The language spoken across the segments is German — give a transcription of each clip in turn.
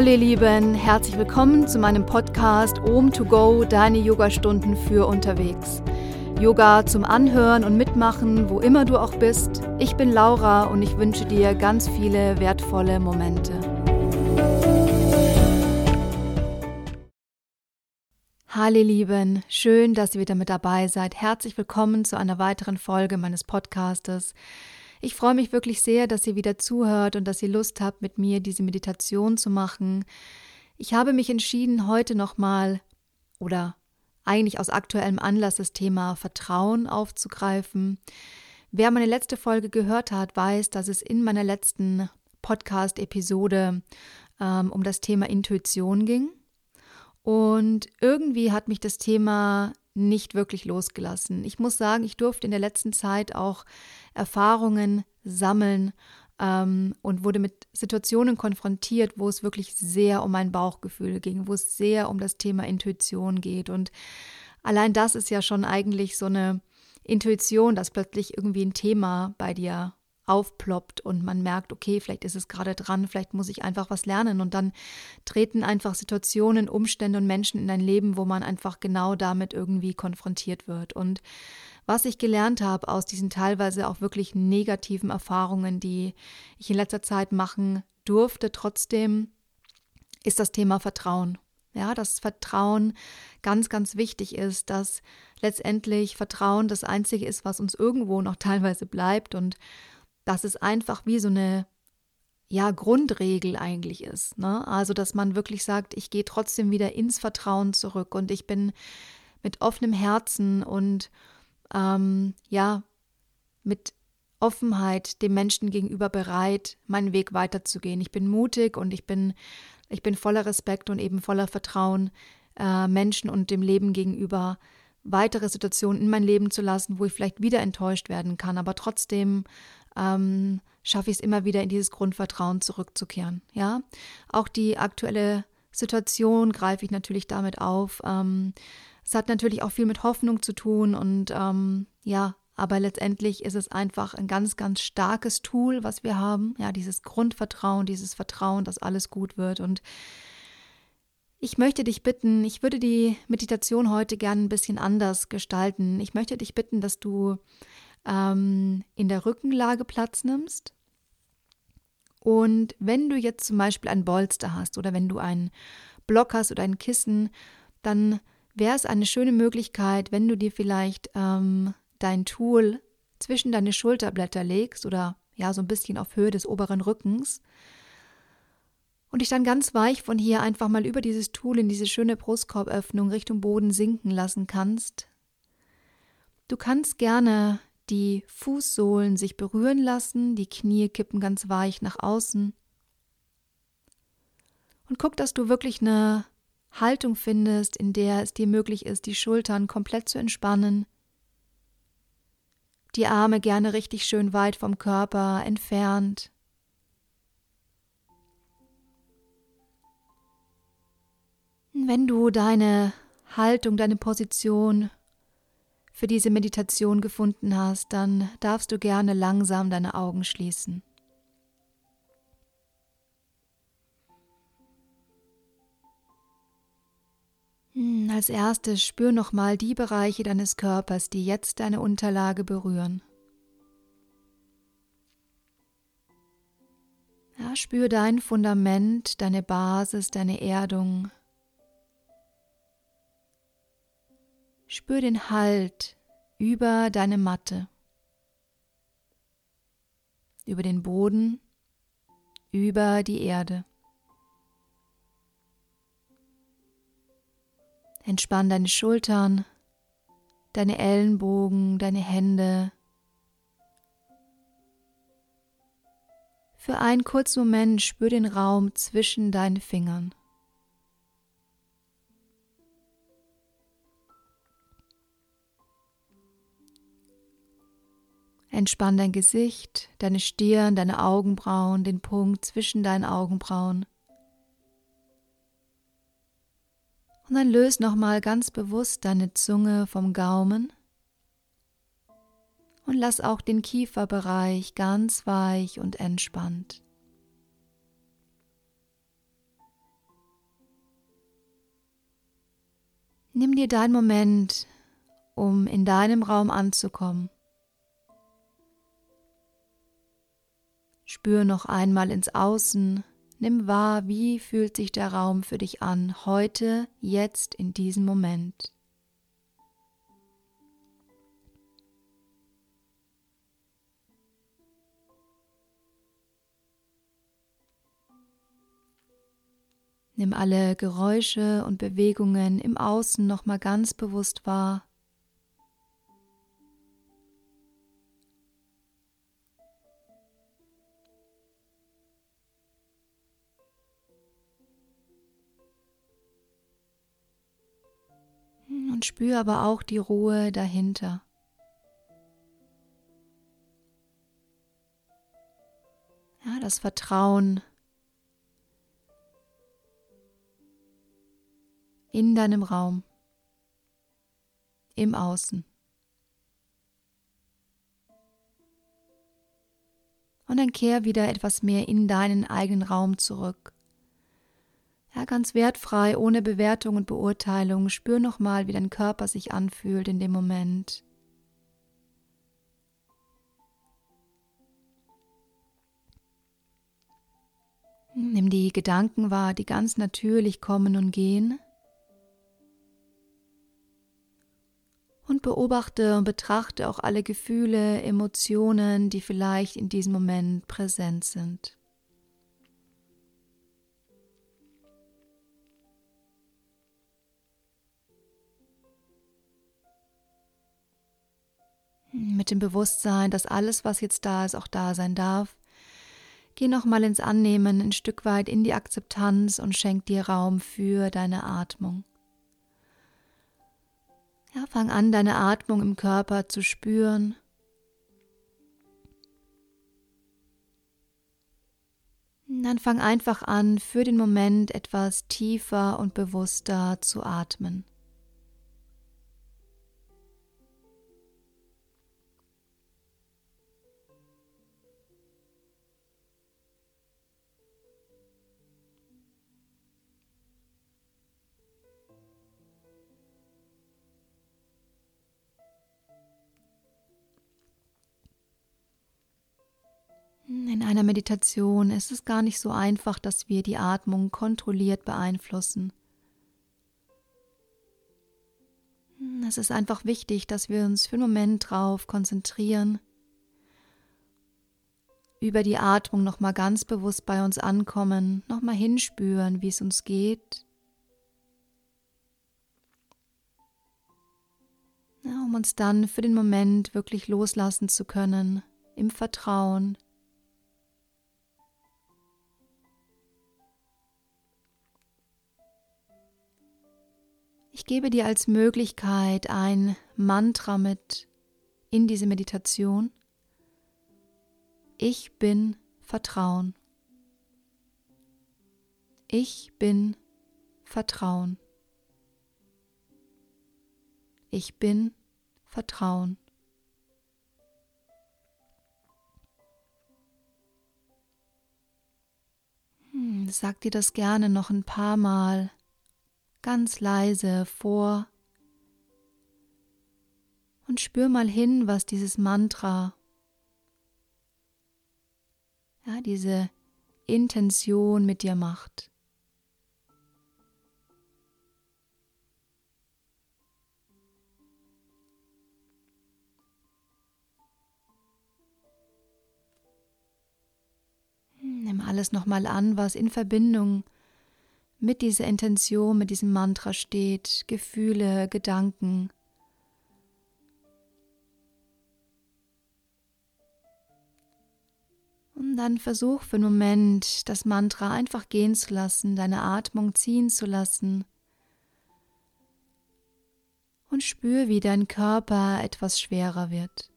Hallo ihr Lieben, herzlich willkommen zu meinem Podcast Om to Go, deine Yogastunden für unterwegs. Yoga zum Anhören und Mitmachen, wo immer du auch bist. Ich bin Laura und ich wünsche dir ganz viele wertvolle Momente. Hallo Lieben, schön, dass ihr wieder mit dabei seid. Herzlich willkommen zu einer weiteren Folge meines Podcastes. Ich freue mich wirklich sehr, dass ihr wieder zuhört und dass ihr Lust habt, mit mir diese Meditation zu machen. Ich habe mich entschieden, heute nochmal oder eigentlich aus aktuellem Anlass das Thema Vertrauen aufzugreifen. Wer meine letzte Folge gehört hat, weiß, dass es in meiner letzten Podcast-Episode ähm, um das Thema Intuition ging. Und irgendwie hat mich das Thema nicht wirklich losgelassen. Ich muss sagen, ich durfte in der letzten Zeit auch Erfahrungen sammeln ähm, und wurde mit Situationen konfrontiert, wo es wirklich sehr um mein Bauchgefühl ging, wo es sehr um das Thema Intuition geht. Und allein das ist ja schon eigentlich so eine Intuition, dass plötzlich irgendwie ein Thema bei dir aufploppt und man merkt, okay, vielleicht ist es gerade dran, vielleicht muss ich einfach was lernen und dann treten einfach Situationen, Umstände und Menschen in dein Leben, wo man einfach genau damit irgendwie konfrontiert wird. Und was ich gelernt habe aus diesen teilweise auch wirklich negativen Erfahrungen, die ich in letzter Zeit machen durfte, trotzdem ist das Thema Vertrauen. Ja, dass Vertrauen ganz, ganz wichtig ist, dass letztendlich Vertrauen das Einzige ist, was uns irgendwo noch teilweise bleibt und dass es einfach wie so eine ja, Grundregel eigentlich ist. Ne? Also, dass man wirklich sagt, ich gehe trotzdem wieder ins Vertrauen zurück und ich bin mit offenem Herzen und ähm, ja, mit Offenheit dem Menschen gegenüber bereit, meinen Weg weiterzugehen. Ich bin mutig und ich bin, ich bin voller Respekt und eben voller Vertrauen äh, Menschen und dem Leben gegenüber weitere Situationen in mein Leben zu lassen, wo ich vielleicht wieder enttäuscht werden kann, aber trotzdem ähm, schaffe ich es immer wieder in dieses Grundvertrauen zurückzukehren. Ja, auch die aktuelle Situation greife ich natürlich damit auf. Ähm, es hat natürlich auch viel mit Hoffnung zu tun und ähm, ja, aber letztendlich ist es einfach ein ganz, ganz starkes Tool, was wir haben. Ja, dieses Grundvertrauen, dieses Vertrauen, dass alles gut wird und ich möchte dich bitten, ich würde die Meditation heute gerne ein bisschen anders gestalten. Ich möchte dich bitten, dass du ähm, in der Rückenlage Platz nimmst. Und wenn du jetzt zum Beispiel ein Bolster hast oder wenn du einen Block hast oder ein Kissen, dann wäre es eine schöne Möglichkeit, wenn du dir vielleicht ähm, dein Tool zwischen deine Schulterblätter legst oder ja so ein bisschen auf Höhe des oberen Rückens und dich dann ganz weich von hier einfach mal über dieses Tool in diese schöne Brustkorböffnung Richtung Boden sinken lassen kannst. Du kannst gerne die Fußsohlen sich berühren lassen, die Knie kippen ganz weich nach außen. Und guck, dass du wirklich eine Haltung findest, in der es dir möglich ist, die Schultern komplett zu entspannen, die Arme gerne richtig schön weit vom Körper entfernt. Wenn du deine Haltung, deine Position für diese Meditation gefunden hast, dann darfst du gerne langsam deine Augen schließen. Hm, als erstes spür nochmal die Bereiche deines Körpers, die jetzt deine Unterlage berühren. Ja, spür dein Fundament, deine Basis, deine Erdung. Spür den Halt über deine Matte, über den Boden, über die Erde. Entspann deine Schultern, deine Ellenbogen, deine Hände. Für einen kurzen Moment spür den Raum zwischen deinen Fingern. Entspann dein Gesicht, deine Stirn, deine Augenbrauen, den Punkt zwischen deinen Augenbrauen. Und dann löse nochmal ganz bewusst deine Zunge vom Gaumen und lass auch den Kieferbereich ganz weich und entspannt. Nimm dir deinen Moment, um in deinem Raum anzukommen. Spür noch einmal ins Außen, nimm wahr, wie fühlt sich der Raum für dich an, heute, jetzt, in diesem Moment. Nimm alle Geräusche und Bewegungen im Außen nochmal ganz bewusst wahr. Spür aber auch die Ruhe dahinter. Ja, das Vertrauen in deinem Raum, im Außen. Und dann kehr wieder etwas mehr in deinen eigenen Raum zurück. Ja, ganz wertfrei, ohne Bewertung und Beurteilung. Spür nochmal, wie dein Körper sich anfühlt in dem Moment. Nimm die Gedanken wahr, die ganz natürlich kommen und gehen. und beobachte und betrachte auch alle Gefühle, Emotionen, die vielleicht in diesem Moment präsent sind. Mit dem Bewusstsein, dass alles, was jetzt da ist, auch da sein darf. Geh nochmal ins Annehmen, ein Stück weit in die Akzeptanz und schenk dir Raum für deine Atmung. Ja, fang an, deine Atmung im Körper zu spüren. Dann fang einfach an, für den Moment etwas tiefer und bewusster zu atmen. Einer Meditation ist es gar nicht so einfach, dass wir die Atmung kontrolliert beeinflussen. Es ist einfach wichtig, dass wir uns für einen Moment drauf konzentrieren, über die Atmung nochmal ganz bewusst bei uns ankommen, nochmal hinspüren, wie es uns geht. Ja, um uns dann für den Moment wirklich loslassen zu können, im Vertrauen, Ich gebe dir als Möglichkeit ein Mantra mit in diese Meditation. Ich bin Vertrauen. Ich bin Vertrauen. Ich bin Vertrauen. Hm, sag dir das gerne noch ein paar Mal ganz leise vor und spür mal hin, was dieses Mantra, ja, diese Intention mit dir macht. Nimm alles nochmal an, was in Verbindung mit dieser Intention, mit diesem Mantra steht, Gefühle, Gedanken. Und dann versuch für einen Moment das Mantra einfach gehen zu lassen, deine Atmung ziehen zu lassen. Und spür, wie dein Körper etwas schwerer wird.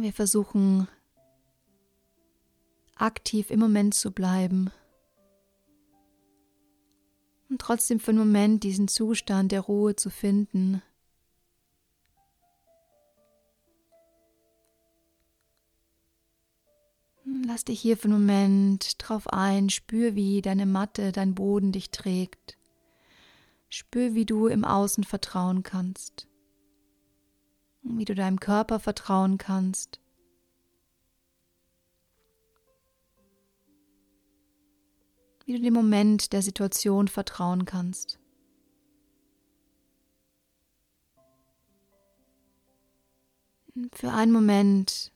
Wir versuchen aktiv im Moment zu bleiben und trotzdem für einen Moment diesen Zustand der Ruhe zu finden. Lass dich hier für einen Moment drauf ein, spür, wie deine Matte, dein Boden dich trägt. Spür, wie du im Außen vertrauen kannst, wie du deinem Körper vertrauen kannst. Wie du dem Moment der Situation vertrauen kannst. Für einen Moment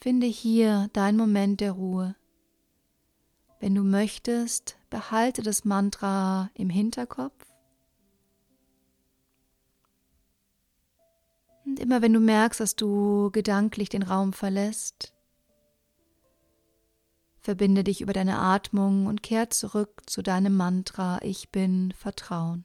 finde hier dein Moment der Ruhe. Wenn du möchtest, behalte das Mantra im Hinterkopf. Und immer wenn du merkst, dass du gedanklich den Raum verlässt, verbinde dich über deine Atmung und kehr zurück zu deinem Mantra Ich bin Vertrauen.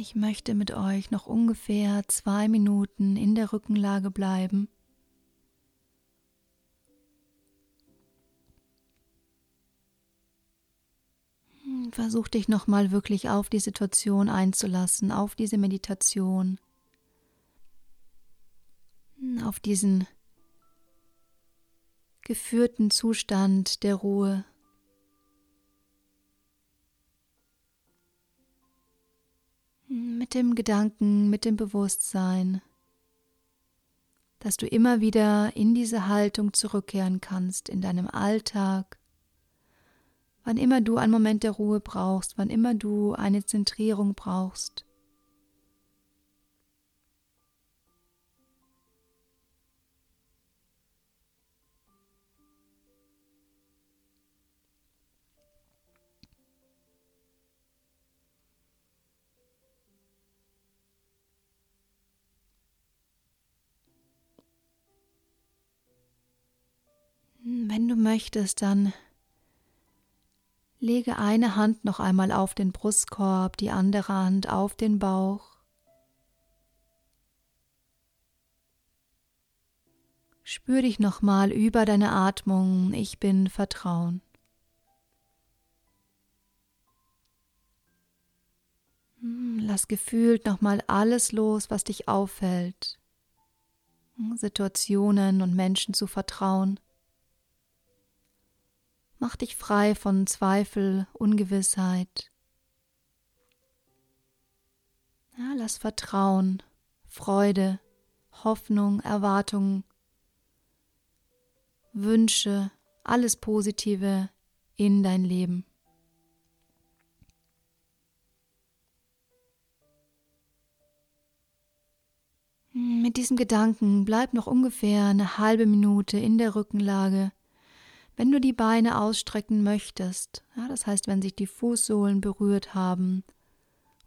Ich möchte mit euch noch ungefähr zwei Minuten in der Rückenlage bleiben. Versuch dich nochmal wirklich auf die Situation einzulassen, auf diese Meditation, auf diesen geführten Zustand der Ruhe. Mit dem Gedanken, mit dem Bewusstsein, dass du immer wieder in diese Haltung zurückkehren kannst in deinem Alltag, wann immer du einen Moment der Ruhe brauchst, wann immer du eine Zentrierung brauchst. Wenn du möchtest, dann lege eine Hand noch einmal auf den Brustkorb, die andere Hand auf den Bauch. Spür dich nochmal über deine Atmung. Ich bin Vertrauen. Hm, lass gefühlt nochmal alles los, was dich auffällt. Situationen und Menschen zu vertrauen. Mach dich frei von Zweifel, Ungewissheit. Ja, lass Vertrauen, Freude, Hoffnung, Erwartungen, Wünsche, alles Positive in dein Leben. Mit diesem Gedanken bleib noch ungefähr eine halbe Minute in der Rückenlage wenn du die Beine ausstrecken möchtest, ja, das heißt, wenn sich die Fußsohlen berührt haben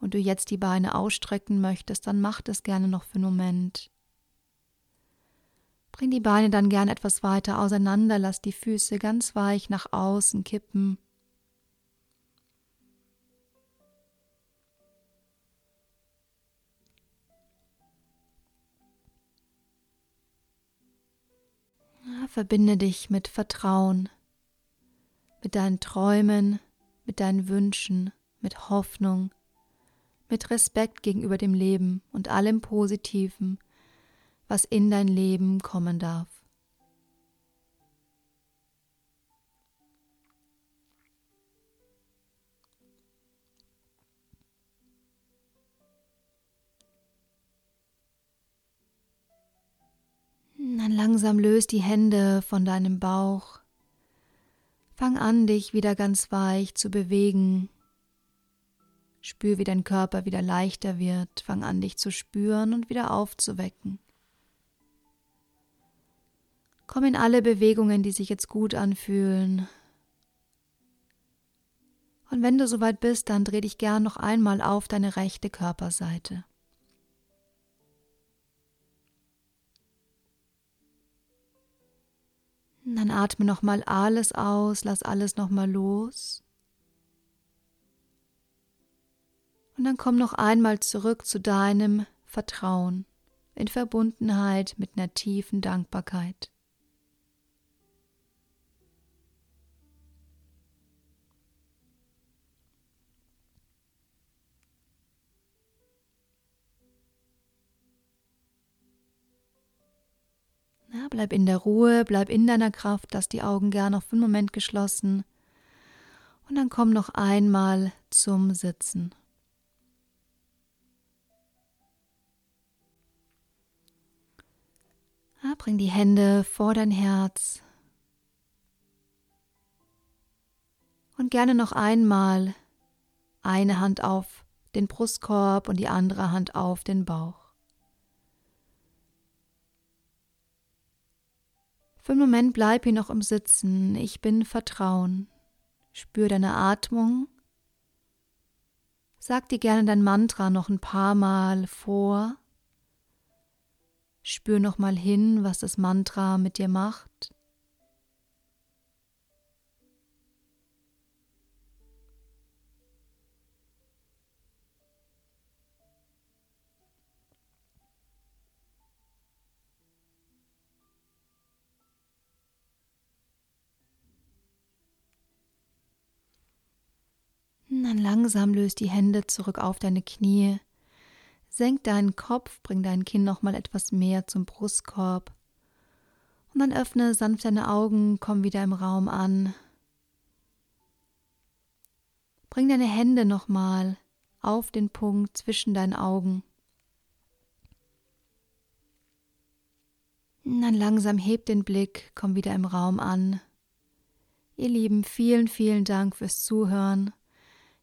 und du jetzt die Beine ausstrecken möchtest, dann mach das gerne noch für einen Moment. Bring die Beine dann gern etwas weiter auseinander, lass die Füße ganz weich nach außen kippen. Verbinde dich mit Vertrauen, mit deinen Träumen, mit deinen Wünschen, mit Hoffnung, mit Respekt gegenüber dem Leben und allem Positiven, was in dein Leben kommen darf. Langsam löst die Hände von deinem Bauch. Fang an, dich wieder ganz weich zu bewegen. Spür, wie dein Körper wieder leichter wird. Fang an, dich zu spüren und wieder aufzuwecken. Komm in alle Bewegungen, die sich jetzt gut anfühlen. Und wenn du soweit bist, dann dreh dich gern noch einmal auf deine rechte Körperseite. Dann atme noch mal alles aus, lass alles noch mal los. Und dann komm noch einmal zurück zu deinem Vertrauen in Verbundenheit mit einer tiefen Dankbarkeit. Na, bleib in der Ruhe, bleib in deiner Kraft, lass die Augen gern auf einen Moment geschlossen. Und dann komm noch einmal zum Sitzen. Ja, bring die Hände vor dein Herz. Und gerne noch einmal eine Hand auf den Brustkorb und die andere Hand auf den Bauch. Für einen Moment bleib hier noch im Sitzen. Ich bin Vertrauen. Spür deine Atmung. Sag dir gerne dein Mantra noch ein paar Mal vor. Spür noch mal hin, was das Mantra mit dir macht. Langsam löst die Hände zurück auf deine Knie. Senk deinen Kopf, bring dein Kinn noch mal etwas mehr zum Brustkorb. Und dann öffne sanft deine Augen, komm wieder im Raum an. Bring deine Hände noch mal auf den Punkt zwischen deinen Augen. Und dann langsam heb den Blick, komm wieder im Raum an. Ihr Lieben, vielen, vielen Dank fürs Zuhören.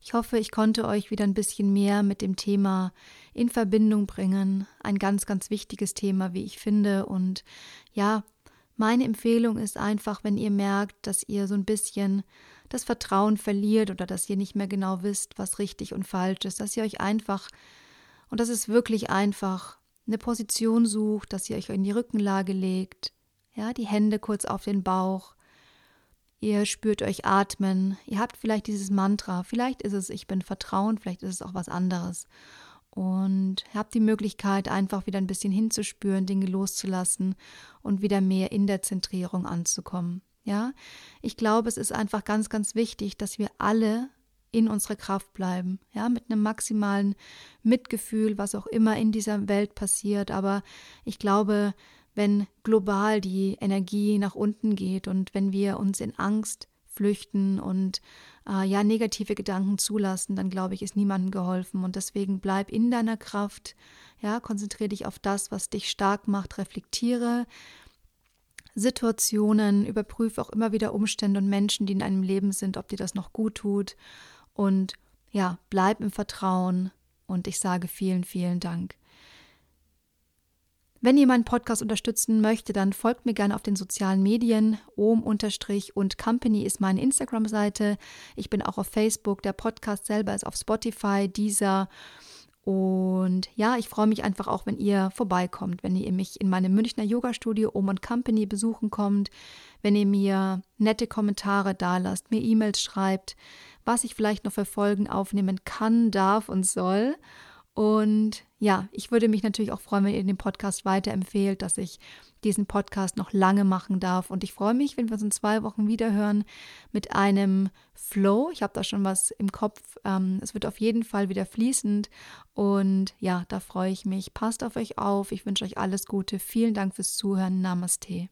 Ich hoffe, ich konnte euch wieder ein bisschen mehr mit dem Thema in Verbindung bringen. Ein ganz, ganz wichtiges Thema, wie ich finde. Und ja, meine Empfehlung ist einfach, wenn ihr merkt, dass ihr so ein bisschen das Vertrauen verliert oder dass ihr nicht mehr genau wisst, was richtig und falsch ist, dass ihr euch einfach, und das ist wirklich einfach, eine Position sucht, dass ihr euch in die Rückenlage legt, ja, die Hände kurz auf den Bauch, Ihr spürt euch atmen. Ihr habt vielleicht dieses Mantra. Vielleicht ist es, ich bin Vertrauen, vielleicht ist es auch was anderes. Und habt die Möglichkeit, einfach wieder ein bisschen hinzuspüren, Dinge loszulassen und wieder mehr in der Zentrierung anzukommen. Ja, ich glaube, es ist einfach ganz, ganz wichtig, dass wir alle in unserer Kraft bleiben, ja, mit einem maximalen Mitgefühl, was auch immer in dieser Welt passiert. Aber ich glaube, wenn global die Energie nach unten geht und wenn wir uns in Angst flüchten und äh, ja negative Gedanken zulassen, dann glaube ich, ist niemandem geholfen und deswegen bleib in deiner Kraft, ja, konzentriere dich auf das, was dich stark macht, reflektiere Situationen, überprüfe auch immer wieder Umstände und Menschen, die in einem Leben sind, ob dir das noch gut tut und ja, bleib im Vertrauen und ich sage vielen, vielen Dank. Wenn ihr meinen Podcast unterstützen möchtet, dann folgt mir gerne auf den sozialen Medien. Ohm und Company ist meine Instagram-Seite. Ich bin auch auf Facebook. Der Podcast selber ist auf Spotify, dieser. Und ja, ich freue mich einfach auch, wenn ihr vorbeikommt, wenn ihr mich in meinem Münchner Yoga-Studio Ohm und Company besuchen kommt, wenn ihr mir nette Kommentare dalasst, mir E-Mails schreibt, was ich vielleicht noch für Folgen aufnehmen kann, darf und soll. Und ja, ich würde mich natürlich auch freuen, wenn ihr den Podcast weiterempfehlt, dass ich diesen Podcast noch lange machen darf. Und ich freue mich, wenn wir uns in zwei Wochen wieder hören mit einem Flow. Ich habe da schon was im Kopf. Ähm, es wird auf jeden Fall wieder fließend. Und ja, da freue ich mich. Passt auf euch auf. Ich wünsche euch alles Gute. Vielen Dank fürs Zuhören. Namaste.